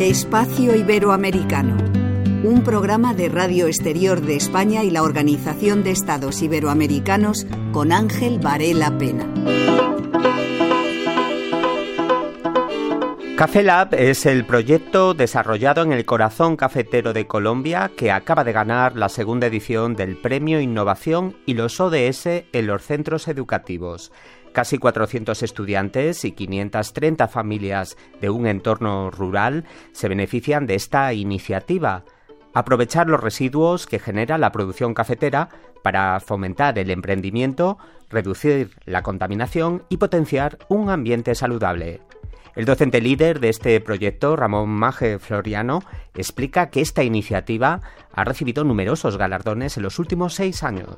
Espacio Iberoamericano, un programa de Radio Exterior de España y la Organización de Estados Iberoamericanos con Ángel Varela Pena. Café Lab es el proyecto desarrollado en el corazón cafetero de Colombia que acaba de ganar la segunda edición del Premio Innovación y los ODS en los centros educativos. Casi 400 estudiantes y 530 familias de un entorno rural se benefician de esta iniciativa. Aprovechar los residuos que genera la producción cafetera para fomentar el emprendimiento, reducir la contaminación y potenciar un ambiente saludable. El docente líder de este proyecto, Ramón Maje Floriano, explica que esta iniciativa ha recibido numerosos galardones en los últimos seis años.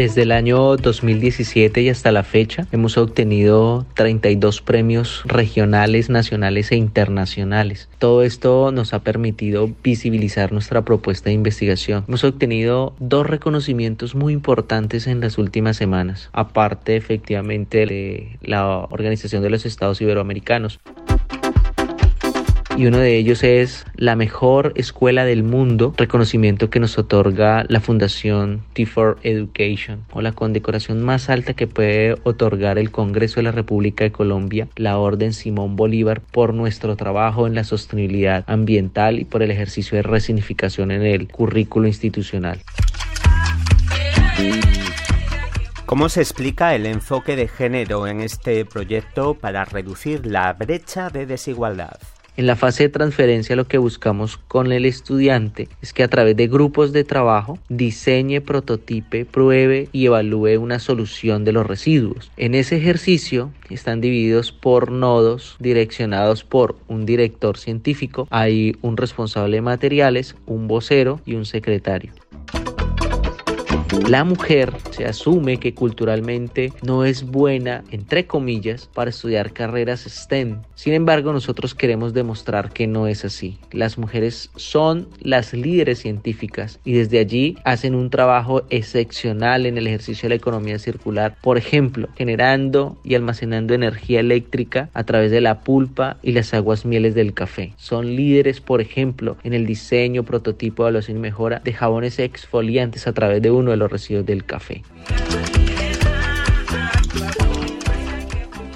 Desde el año 2017 y hasta la fecha hemos obtenido 32 premios regionales, nacionales e internacionales. Todo esto nos ha permitido visibilizar nuestra propuesta de investigación. Hemos obtenido dos reconocimientos muy importantes en las últimas semanas, aparte efectivamente de la Organización de los Estados Iberoamericanos y uno de ellos es la mejor escuela del mundo, reconocimiento que nos otorga la Fundación T4 Education o la condecoración más alta que puede otorgar el Congreso de la República de Colombia, la Orden Simón Bolívar, por nuestro trabajo en la sostenibilidad ambiental y por el ejercicio de resignificación en el currículo institucional. ¿Cómo se explica el enfoque de género en este proyecto para reducir la brecha de desigualdad? En la fase de transferencia lo que buscamos con el estudiante es que a través de grupos de trabajo diseñe, prototipe, pruebe y evalúe una solución de los residuos. En ese ejercicio están divididos por nodos direccionados por un director científico, hay un responsable de materiales, un vocero y un secretario. La mujer se asume que culturalmente no es buena, entre comillas, para estudiar carreras STEM. Sin embargo, nosotros queremos demostrar que no es así. Las mujeres son las líderes científicas y desde allí hacen un trabajo excepcional en el ejercicio de la economía circular, por ejemplo, generando y almacenando energía eléctrica a través de la pulpa y las aguas mieles del café. Son líderes, por ejemplo, en el diseño, prototipo, evaluación y mejora de jabones exfoliantes a través de uno de los residuos del café.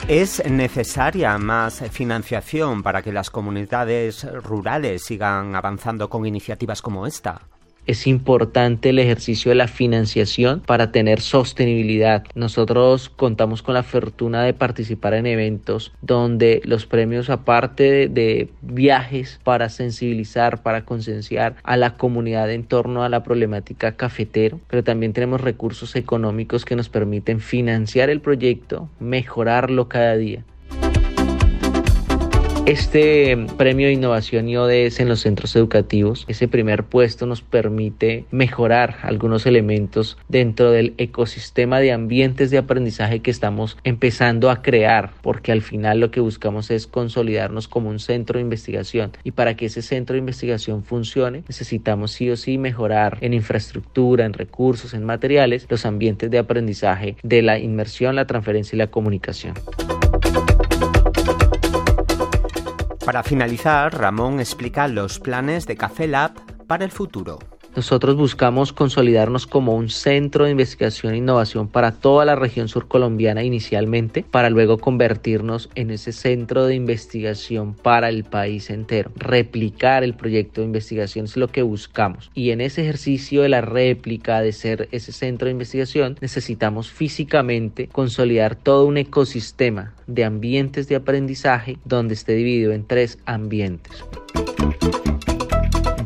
¿Es necesaria más financiación para que las comunidades rurales sigan avanzando con iniciativas como esta? Es importante el ejercicio de la financiación para tener sostenibilidad. Nosotros contamos con la fortuna de participar en eventos donde los premios, aparte de, viajes para sensibilizar, para concienciar a la comunidad en torno a la problemática cafetero, pero también tenemos recursos económicos que nos permiten financiar el proyecto, mejorarlo cada día. Este premio de innovación y ODS en los centros educativos, ese primer puesto nos permite mejorar algunos elementos dentro del ecosistema de ambientes de aprendizaje que estamos empezando a crear, porque al final lo que buscamos es consolidarnos como un centro de investigación y para que ese centro de investigación funcione necesitamos sí o sí mejorar en infraestructura, en recursos, en materiales, los ambientes de aprendizaje de la inmersión, la transferencia y la comunicación. Para finalizar, Ramón explica los planes de Café Lab para el futuro. Nosotros buscamos consolidarnos como un centro de investigación e innovación para toda la región surcolombiana inicialmente, para luego convertirnos en ese centro de investigación para el país entero. Replicar el proyecto de investigación es lo que buscamos. Y en ese ejercicio de la réplica, de ser ese centro de investigación, necesitamos físicamente consolidar todo un ecosistema de ambientes de aprendizaje donde esté dividido en tres ambientes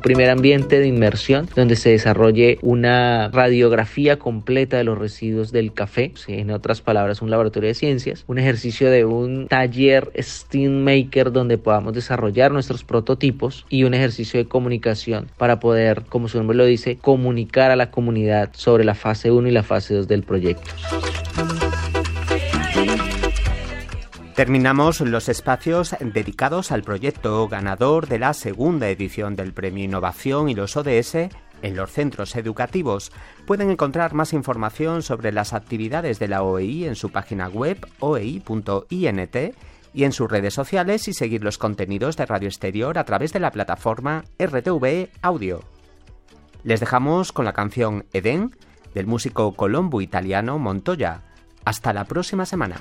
primer ambiente de inmersión donde se desarrolle una radiografía completa de los residuos del café, en otras palabras un laboratorio de ciencias, un ejercicio de un taller Steam Maker donde podamos desarrollar nuestros prototipos y un ejercicio de comunicación para poder, como su nombre lo dice, comunicar a la comunidad sobre la fase 1 y la fase 2 del proyecto. Terminamos los espacios dedicados al proyecto ganador de la segunda edición del Premio Innovación y los ODS en los centros educativos. Pueden encontrar más información sobre las actividades de la OEI en su página web oei.int y en sus redes sociales y seguir los contenidos de Radio Exterior a través de la plataforma RTV Audio. Les dejamos con la canción Edén del músico colombo italiano Montoya. Hasta la próxima semana.